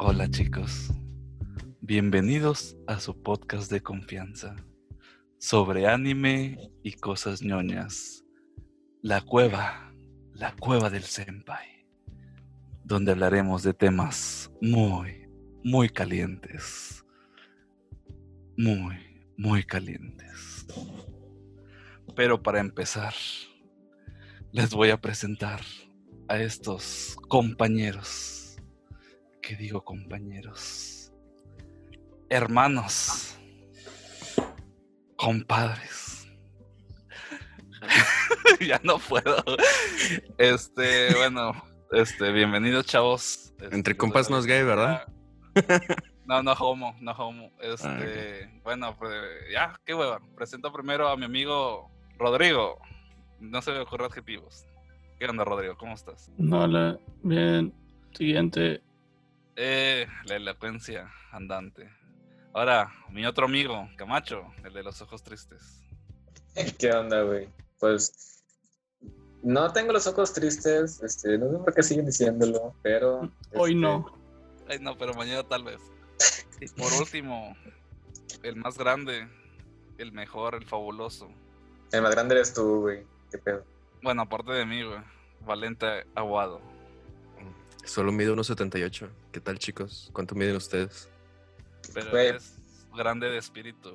Hola chicos, bienvenidos a su podcast de confianza sobre anime y cosas ñoñas. La cueva, la cueva del senpai, donde hablaremos de temas muy, muy calientes. Muy, muy calientes. Pero para empezar, les voy a presentar a estos compañeros. ¿Qué digo compañeros? Hermanos. Compadres. ya no puedo. Este, bueno, este, bienvenidos chavos. Entre Este, compas no es gay, ¿verdad? No, no homo, no homo. Este, bueno, pues ya, qué hueva. Presento primero a mi amigo Rodrigo. No se me ocurre adjetivos. ¿Qué onda, Rodrigo? ¿Cómo estás? Hola, bien. Siguiente. Eh, la elocuencia andante. Ahora, mi otro amigo, Camacho, el de los ojos tristes. ¿Qué onda, güey? Pues no tengo los ojos tristes, este, no sé por qué siguen diciéndolo, pero... Hoy este, no. Ay, no, pero mañana tal vez. Y por último, el más grande, el mejor, el fabuloso. El más grande eres tú, güey. ¿Qué pedo? Bueno, aparte de mí, güey. Valente Aguado. Solo mide 1.78. ¿Qué tal, chicos? ¿Cuánto miden ustedes? Pero es grande de espíritu.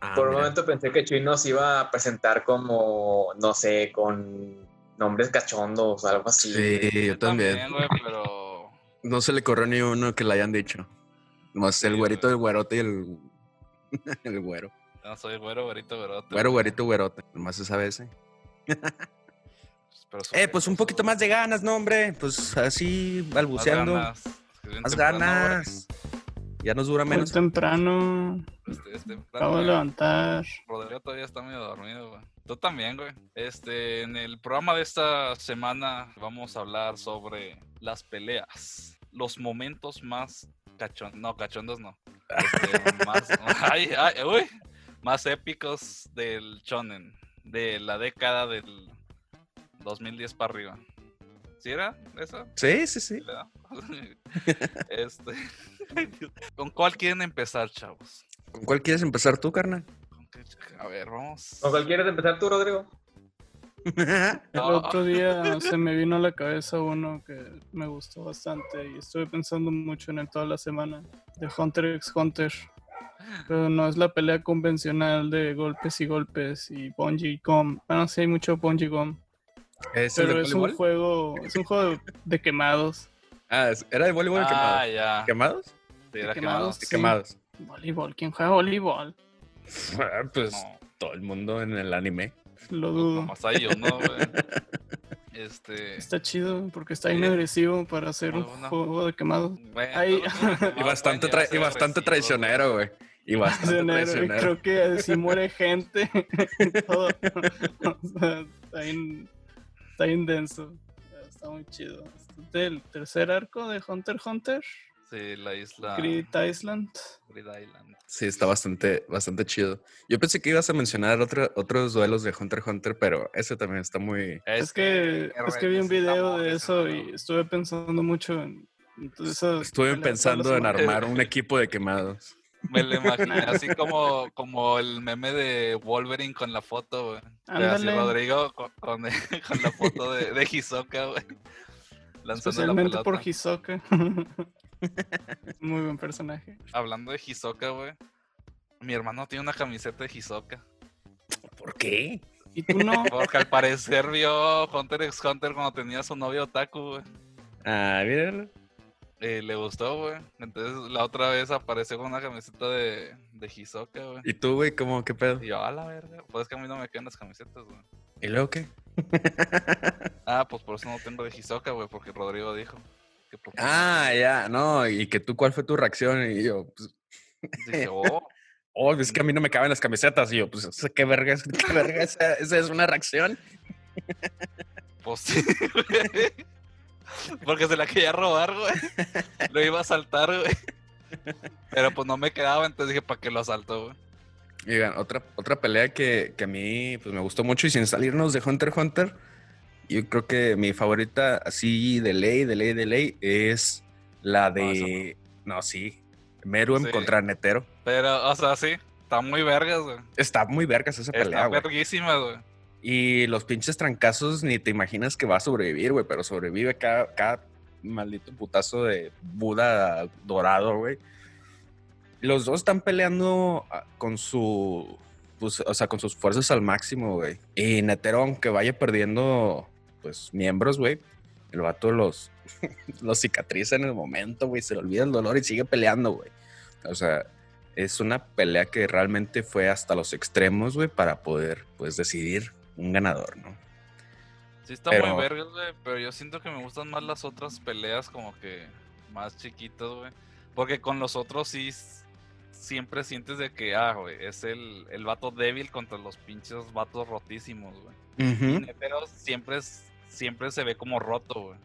Ah, Por un momento pensé que Chuy nos iba a presentar como, no sé, con nombres cachondos o algo así. Sí, yo también. güey, pero. No se le corrió ni uno que le hayan dicho. Más Sí, el güerito, güey. el güerote y el. el güero. No soy güero, güerito, güerote. Güero, güerito, güerote. Nomás se sabe ese. Pero Eh, pues un poquito más de ganas, ¿no, hombre? Pues así, balbuceando. Más, Más ganas. Ya nos dura Muy menos. temprano. Este, este, Acabo de levantar. Rodrigo todavía está medio dormido, güey. Tú también, güey. Este, en el programa de esta semana vamos a hablar sobre las peleas. Los momentos más cachondos. No, cachondos no. Este, más, ay, ay, uy, más épicos del shonen. De la década del 2010 para arriba. ¿Sí era eso? Sí, sí, sí. este. ¿Con cuál quieren empezar, chavos? ¿Con cuál quieres empezar tú, carnal? ¿Con qué- A ver, vamos. ¿Con cuál quieres empezar tú, Rodrigo? El otro día se me vino a la cabeza uno que me gustó bastante y estuve pensando mucho en él toda la semana. De Hunter x Hunter. Pero no es la pelea convencional de golpes y golpes y Bungie Gum. Bueno, sí hay mucho Bungie Gum. ¿Es Pero es un juego, es un juego de, quemados. Ah, ¿era de voleibol Ah, quemado? ya. ¿Quemados? Sí, era quemados. Sí. Quemados. Voleibol, ¿quién juega voleibol? Ah, Pues No, todo el mundo en el anime. Lo pues dudo. nomás hay uno, güey. Este. Está chido porque está Sí. bien agresivo para hacer un juego de quemados. bueno, Y bastante, tra- y bastante traicionero, güey. Y bastante Traicionero, y creo que si muere gente. todo. O sea, está bien, está bien denso. Está muy chido. Este es el tercer arco de Hunter x Hunter, Sí, la isla. Grid Island. Grid Island. Sí, está bastante, bastante chido. Yo pensé que ibas a mencionar otro- otros duelos de Hunter x Hunter, pero ese también está muy... Es que, es que vi un video de eso y estuve pensando mucho en. entonces, Estuve pensando en armar un equipo de quemados. Me lo imaginé así como, como el meme de Wolverine con la foto, güey. De Así. Rodrigo con, con, con la foto de, de Hisoka, güey. Lanzando la Especialmente pelota. por Hisoka. Muy buen personaje. Hablando de Hisoka, güey. Mi hermano tiene una camiseta de Hisoka. ¿Por qué? ¿Y tú no? Porque al parecer vio Hunter x Hunter cuando tenía su novio Otaku, güey. Ah, mira. Eh, le gustó, güey. Entonces la otra vez apareció con una camiseta de, de Hisoka, güey. ¿Y tú, güey, cómo, qué pedo? Y yo, a la verga. Pues es que a mí no me quedan las camisetas, güey. ¿Y luego qué? Ah, pues por eso no tengo de Hisoka, güey, porque Rodrigo dijo. Que por- Ah, ya, no, y que tú, ¿cuál fue tu reacción? Y yo, pues, Dije, oh, oh, es que a mí no me caben las camisetas. Y yo, pues, ¿qué verga? ¿Qué verga? ¿Esa, esa es una reacción? pues sí, güey. Porque se la quería robar, güey. Lo iba a saltar, güey. Pero pues no me quedaba, entonces dije, ¿para qué lo asaltó, güey? Oigan, otra, otra pelea que, que a mí pues, me gustó mucho y sin salirnos de Hunter x Hunter, yo creo que mi favorita así de ley, de ley, de ley es la esa de No, sí. Meruem Sí. contra Netero. Pero, o sea, sí, está muy vergas, güey. Está muy vergas esa pelea, Está güey. verguísima, güey. Y los pinches trancazos ni te imaginas que va a sobrevivir, güey, pero sobrevive cada, cada maldito putazo de Buda dorado, güey. Los dos están peleando ah, con su, pues, o sea, con sus fuerzas al máximo, güey. Y Netero, aunque vaya perdiendo, pues, miembros, güey, el vato los, los cicatriza en el momento, güey, se le olvida el dolor y sigue peleando, güey. O sea, es una pelea que realmente fue hasta los extremos, güey, para poder, pues, decidir un ganador, ¿no? Sí está Pero- muy vergas, güey, pero yo siento que me gustan más las otras peleas como que más chiquitas, güey. Porque con los otros sí siempre sientes de que, ah, güey, es el, el vato débil contra los pinches vatos rotísimos, güey. Y Netero siempre, es- siempre se ve como roto, güey.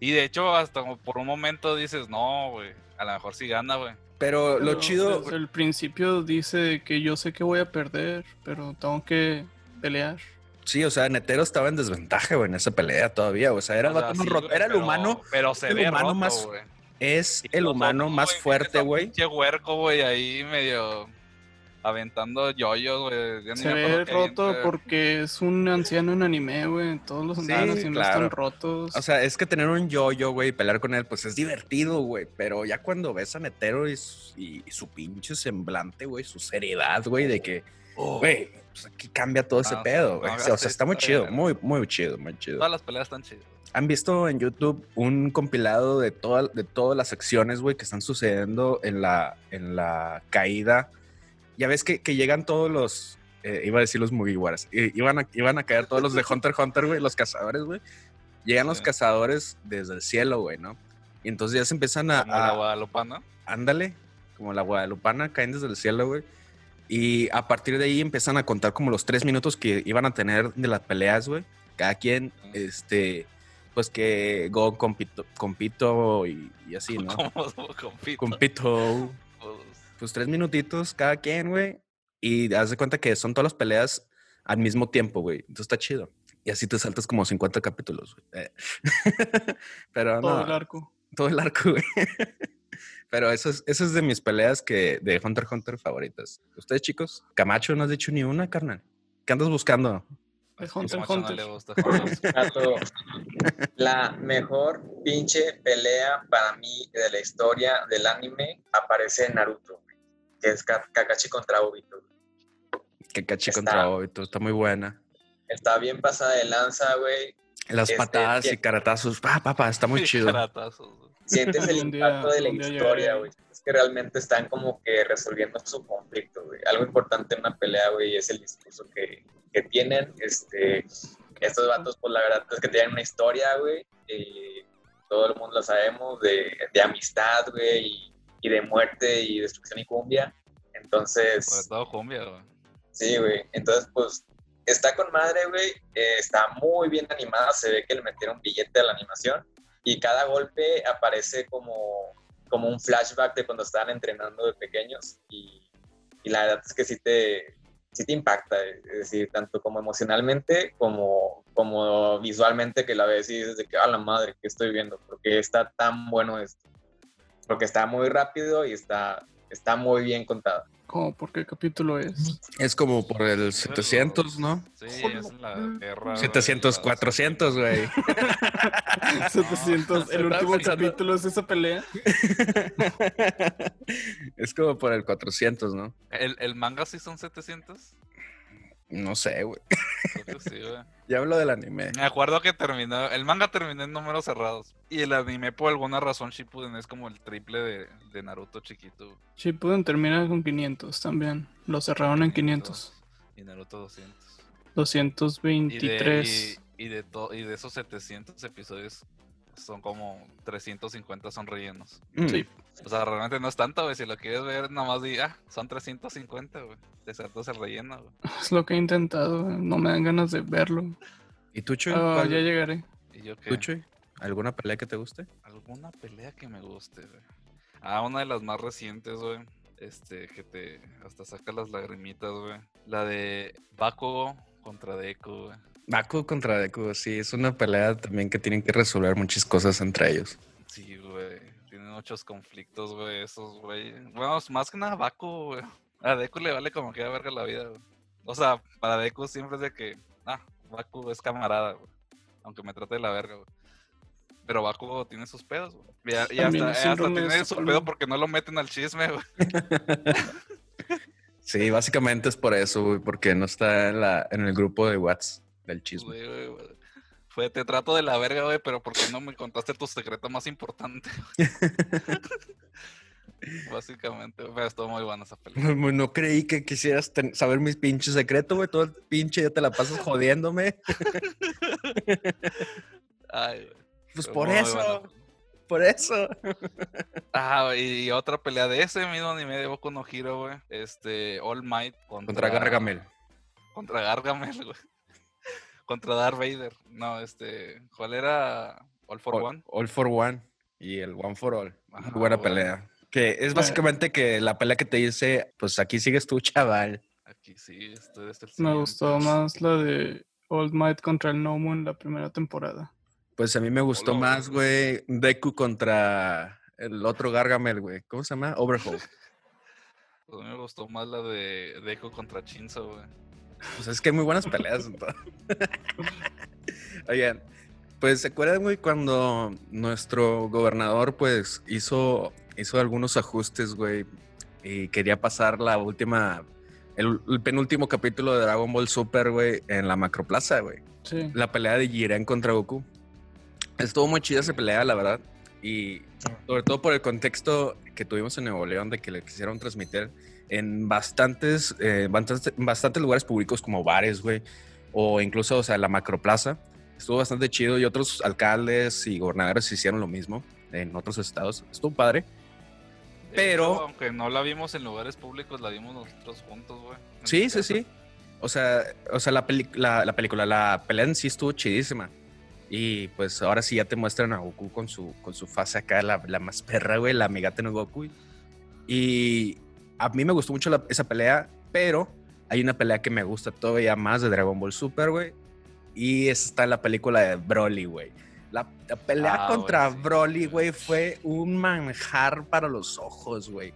Y de hecho, hasta como por un momento dices, no, güey, a lo mejor sí gana, güey. Pero lo Pero chido, Desde el principio dice que yo sé que voy a perder, pero tengo que pelear. sí, o sea, Netero estaba en desventaja, güey, en esa pelea todavía. O sea, era el O sea, sí, roto. Era el pero- humano, Pero se el ve humano roto, más güey. es Y el humano más güey, fuerte, güey. Pinche huerco, güey, ahí medio aventando yoyos, güey. Se ve roto porque es un anciano en anime, güey. Todos los Sí, ancianos siempre claro. están rotos. O sea, es que tener un yo-yo, güey, y pelear con él, pues es divertido, güey. Pero ya cuando ves a Netero y, su- y- y su pinche semblante, güey, su seriedad, güey, de que, güey, pues aquí cambia todo ese Ah, pedo, güey. no, O sea, está muy chido, bien. muy, muy chido, muy chido. Todas las peleas están chidas. ¿Han visto en YouTube un compilado de, toda- de todas las acciones, güey, que están sucediendo en la, en la caída? Ya ves que, que llegan todos los, eh, iba a decir los Mugiwaras, iban a, iban a caer todos los de Hunter x Hunter, güey, los cazadores, güey. Llegan los cazadores desde el cielo, güey, ¿no? Y entonces ya se empiezan a... Como la a- guadalupana. ándale, como la guadalupana, caen desde el cielo, güey. Y a partir de ahí empiezan a contar como los tres minutos que iban a tener de las peleas, güey. Cada quien, este, pues que Go compito, compito y, y así, ¿no? Como compito. compito, Pues, pues tres minutitos cada quien, güey. Y haz de cuenta que son todas las peleas al mismo tiempo, güey. Entonces está chido. Y así te saltas como 50 capítulos, güey. Eh. Pero todo no. el arco. Todo el arco, güey. Pero eso es, eso es de mis peleas que de Hunter x Hunter favoritas. ¿Ustedes, chicos? Camacho, no has dicho ni una, carnal. ¿Qué andas buscando? De es Hunter x no Hunter. gusta la mejor pinche pelea para mí de la historia del anime aparece en Naruto, que es Ka- Kakashi contra Obito. Kakashi Está. contra Obito. Está muy buena. Está bien pasada de lanza, güey. Las Este, patadas y caratazos. Pa, pa, pa, está muy chido. Caratazos, güey. Sientes el día- impacto de la historia, güey. Es que realmente están como que resolviendo su conflicto, güey. Algo importante en una pelea, güey, es el discurso que, que tienen. Este, estos vatos, pues la verdad es que tienen una historia, güey. y todo el mundo lo sabemos, de, de amistad, güey, y, y de muerte y destrucción y cumbia. Sobre Entonces, todo cumbia, güey. sí, güey. Entonces, pues, está con madre, güey. eh, está muy bien animada. Se ve que le metieron billete a la animación. Y cada golpe aparece como, como un flashback de cuando estaban entrenando de pequeños. Y, y la verdad es que sí te, sí te impacta. Es decir, tanto como emocionalmente como, como visualmente que la ves y dices de que, a la madre, que estoy viendo? Porque está tan bueno esto. Porque está muy rápido y está, está muy bien contado. ¿Cómo? ¿Por qué capítulo es? Es como por el 700, ¿no? Sí, es la guerra. güey, 700, la- 400, güey. 700. El último pensando- capítulo es esa pelea. es como por el 400, ¿no? ¿El, ¿El manga sí son 700? No sé, güey. Creo que sí, güey. Ya hablo del anime. Me acuerdo que terminó. El manga terminó en números cerrados. Y el anime, por alguna razón, Shippuden es como el triple de, de Naruto chiquito. güey. Shippuden termina con 500 también. Lo cerraron en 500. Y Naruto 200. Y de, 223. y, y de, to- y de esos 700 episodios, son como 350 son rellenos. Sí. O sea, realmente no es tanto, güey. Si lo quieres ver, nada más di, ah, son 350, güey. Te saltas el relleno, güey. Es lo que he intentado. No me dan ganas de verlo. ¿Y tú, Chuy? Ah, ¿Cuál- ya llegaré. Y yo que. ¿Tú, Chuy? ¿Alguna pelea que te guste? ¿Alguna pelea que me guste, güey? Ah, una de las más recientes, güey. Este, que te hasta saca las lagrimitas, güey. La de Bakugo contra Deku, güey. Baku contra Deku, sí, es una pelea también que tienen que resolver muchas cosas entre ellos. Sí, güey. Tiene muchos conflictos, güey, esos, güey. Bueno, más que nada Baku, güey. A Deku le vale como que a verga la vida, güey. O sea, para Deku siempre es de que, ah, Baku es camarada, güey. Aunque me trate de la verga, güey. Pero Baku tiene sus pedos, güey. Y, a- y hasta, hasta tiene su pedo porque no lo meten al chisme, güey. Sí, básicamente es por eso, güey, porque no está en, la, en el grupo de WhatsApp del chisme. Fue, te trato de la verga, güey, pero ¿por qué no me contaste tu secreto más importante? Básicamente, güey, pero estuvo muy buena esa película. No, no creí que quisieras saber mis pinches secretos, güey. Todo el pinche ya te la pasas jodiéndome. Ay. Pues por eso, por eso. Ah, güey, y otra pelea de ese mismo anime de Boku no Hero, güey. Este, All Might contra... Contra Gargamel. Contra Gargamel, güey. Contra Darth Vader. No, este, ¿cuál era? All for All, One. all for One y el One for All. Ajá, Muy buena pelea. Que es básicamente que la pelea que te dice, pues aquí sigues tú, chaval. Aquí sí, este es el Me gustó más la de Old Might contra el Nomu en la primera temporada. Pues a mí me gustó Hola, más, güey, Deku contra el otro Gargamel, güey. ¿Cómo se llama? Overhaul. Pues a mí me gustó más la de Deku contra Shinzo, güey. Pues es que hay muy buenas peleas. Oigan, pues se acuerdan, güey, cuando nuestro gobernador, pues, hizo, hizo algunos ajustes, güey, y quería pasar la última, el, el penúltimo capítulo de Dragon Ball Super, güey, en la Macroplaza, güey. Sí. La pelea de Jiren contra Goku. Estuvo muy chida esa pelea, la verdad. Y sobre todo por el contexto que tuvimos en Nuevo León de que le quisieron transmitir en bastantes, eh, bastantes, bastantes lugares públicos como bares, güey. O incluso, o sea, la macroplaza. Estuvo bastante chido y otros alcaldes y gobernadores hicieron lo mismo en otros estados. Estuvo padre. Pero- hecho, aunque no la vimos en lugares públicos, la vimos nosotros juntos, güey. Sí, sí, sí. O sea, o sea la, peli- la, la película, la pelea en sí estuvo chidísima. Y pues ahora sí ya te muestran a Goku con su, con su fase acá, la, la más perra, güey, la Megate no Goku. Y a mí me gustó mucho la- esa pelea, pero hay una pelea que me gusta todavía más de Dragon Ball Super, güey. Y está en la película de Broly, güey. La, la pelea Ah, contra sí, Broly, güey, fue un manjar para los ojos, güey.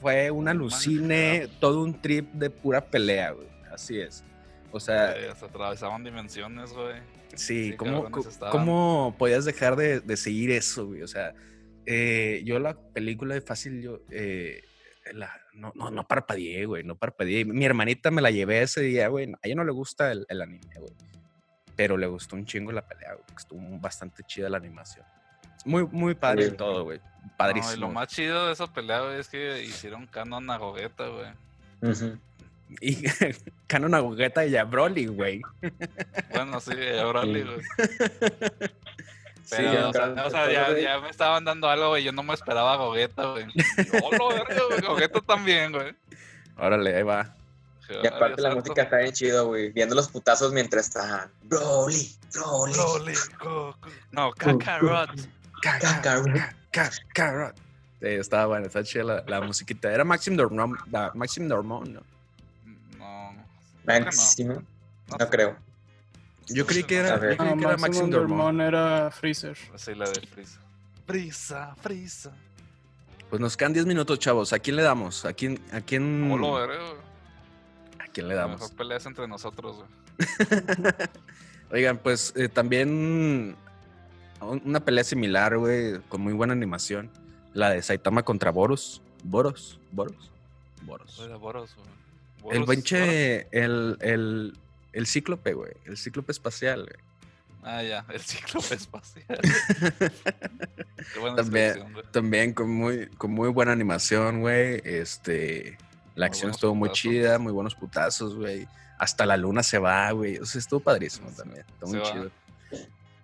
Fue un Un alucine, manjar. todo un trip de pura pelea, güey. Así es. O sea, Eh, se atravesaban dimensiones, güey. Sí, sí, ¿cómo, cómo podías dejar de, de seguir eso, güey? O sea, eh, yo la película de fácil, yo eh, la- no, no, no parpadeé, güey, no parpadeé. Mi hermanita me la llevé ese día, güey. A ella no le gusta el, el anime, güey. Pero le gustó un chingo la pelea, güey. Estuvo bastante chida la animación. Muy, muy padre Sí. todo, güey. No, Padrísimo. y lo más chido de esa pelea, güey, es que hicieron canon a Gogeta, güey. Ujú. Y Canon Agujeta y a Broly, güey. Bueno, sí, Broly, Sí. güey. Sí, Pero, ya, o sea, o sea, ya, ya me estaban dando algo, güey. Yo no me esperaba a Gogeta, güey. ¡Hola, verga, güey! Gogeta también, güey. órale, ahí va. Y aparte la música está bien chido, güey. Viendo los putazos mientras está Broly, Broly, Broly. No, Kakarot. Kakarot. Carrot. Sí, estaba bueno, está chida la, la musiquita. Era Maxim Dormon, la- Maxim Dormon, ¿no? No. Máximo. No, No creo. Yo creí que era, yo creí Ah, que era Maximum Maxim Dormon. Era Freezer. Sí, la de Frisa. Frisa, Frisa. Pues nos quedan 10 minutos, chavos. ¿A quién le damos? ¿A quién, a quién, Hola, verga, güey. ¿a quién le damos? mejor pelea es entre nosotros, güey. Oigan, pues eh, también un- una pelea similar, güey, con muy buena animación. La de Saitama contra Boros. Boros, Boros, Boros. Boros, güey. El benche, el, el, el cíclope, güey. El cíclope espacial, güey. Ah, ya, el cíclope espacial. Qué buena También, también con muy, con muy buena animación, güey. Este, la Muy acción estuvo muy putazos. chida, muy buenos putazos, güey. Hasta la luna se va, güey. O sea, estuvo padrísimo Sí, también. Está se muy va. chido.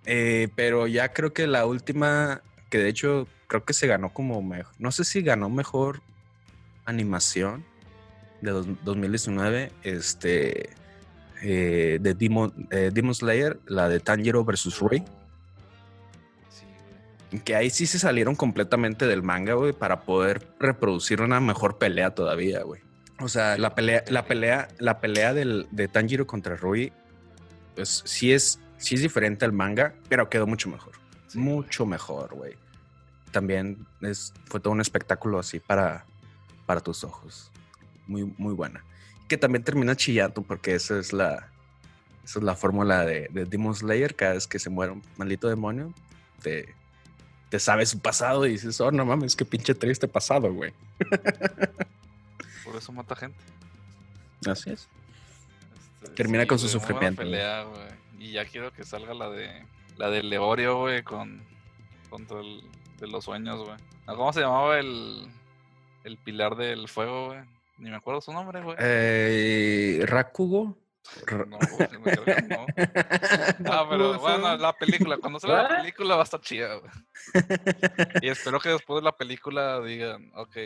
Eh, pero ya creo que la última, que de hecho creo que se ganó como mejor. No sé si ganó mejor animación de dos- 2019. Este. eh, de Demon, eh, Demon Slayer, la de Tanjiro versus Rey. Sí. Que ahí sí se salieron completamente del manga, güey, para poder reproducir una mejor pelea todavía, güey. O sea, la pelea, la pelea, la pelea del, de Tanjiro contra Rui, pues sí es, sí es diferente al manga, pero quedó mucho mejor. Sí, mucho mejor, güey. también es, fue todo un espectáculo así para, para tus ojos. Muy, muy buena. Que también termina chillando porque esa es la, esa es la fórmula de, de Demon Slayer. Cada vez que se muere un maldito demonio, te, te sabe su pasado y dices, oh, no mames, qué pinche triste pasado, güey. Por eso mata gente. Así es. Este, Termina con su sufrimiento, pelea. Y ya quiero que salga la de la de Leorio, güey, con contra el de los sueños, güey. ¿Cómo se llamaba el el pilar del fuego, güey? Ni me acuerdo su nombre, güey. Eh, Rakugo. Ra- No, güey, que no. Ah, pero bueno, la película, cuando salga la ¿What? película va a estar chida, güey. Y espero que después de la película digan, ok,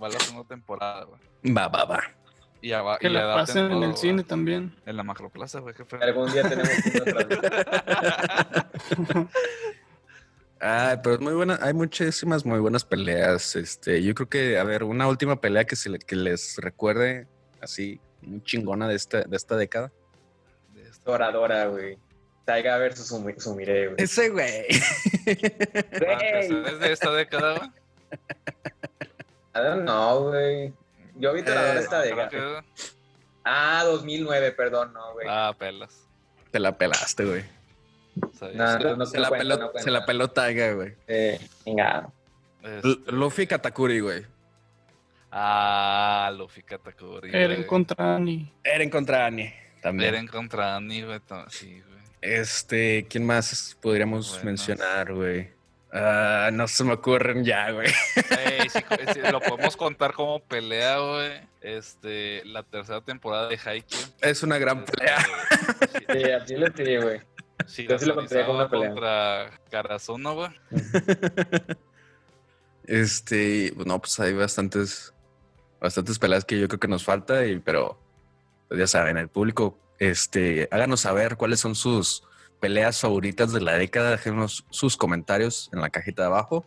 va la segunda temporada, güey. Va, va, va. Y, ya va- Que y la pasen en todo, el güey. cine también. En la macroplaza, güey, qué feo. Algún día tenemos que Ay, pero es muy buena, hay muchísimas muy buenas peleas. Este, yo creo que, a ver, una última pelea que, se le- que les recuerde así, muy chingona de esta, de esta década. De esta- Toradora, güey. Taiga versus Sumi- Sumire, güey. Ese güey. Ah, que Güey, es de esta década, güey. I don't know, güey. Yo vi Toradora Eh, esta década. que- Ah, 2009, perdón, no, güey. Ah, pelas. Te la pelaste, güey. Sabía. No, no, Se la, cuenta, se peló Taiga, güey. Eh, venga. Este- Luffy Katakuri, güey. Ah, Luffy Katakuri. Eren güey. contra Annie. Eren contra Annie. También. Eren contra Annie, güey. to- Sí, güey. Este, ¿quién más podríamos mencionar, güey? Ah, no se me ocurren ya, güey. Ey, sí, sí, lo podemos contar como pelea, güey. Este, la tercera temporada de Haikyuu. Es una gran Este, pelea. Sí, así le sí, güey. Sí, Yo sí lo contaría como una pelea. contra güey. Este, no, pues hay bastantes, bastantes peleas que yo creo que nos falta, y, pero pues ya saben, el público, este, háganos saber cuáles son sus peleas favoritas de la década, déjenos sus comentarios en la cajita de abajo,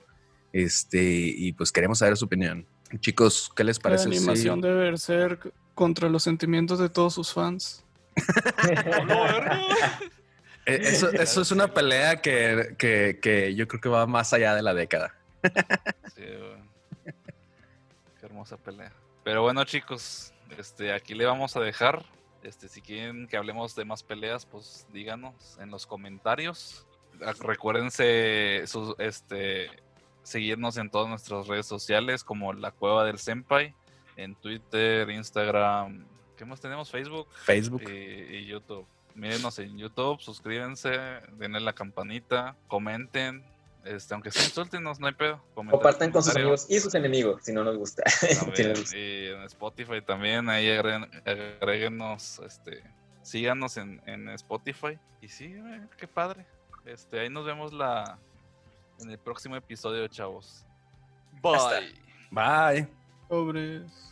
este, y pues queremos saber su opinión. Chicos, ¿qué les La parece? si- animación de Berserk contra los sentimientos de todos sus fans. Eh, Eso, eso es una pelea que, que, que yo creo que va más allá de la década. Sí, güey. Qué hermosa pelea. Pero bueno, chicos, este, aquí le vamos a dejar. Este, si quieren que hablemos de más peleas, pues díganos en los comentarios. Ah, Recuérdense sus, este, seguirnos en todas nuestras redes sociales, como la Cueva del Senpai, en Twitter, Instagram, ¿qué más tenemos? Facebook Facebook. y, y YouTube. Mírenos en YouTube, suscríbanse, denle la campanita, comenten. Este, aunque se insultenos, no hay pedo. comenten Compartan con sus amigos y sus enemigos, si no nos gusta. Y en Spotify también, ahí agreguen- agréguenos, este, síganos en, en Spotify. Y sí, qué padre. Este, ahí nos vemos la en el próximo episodio, chavos. Bye. Bye. Pobres.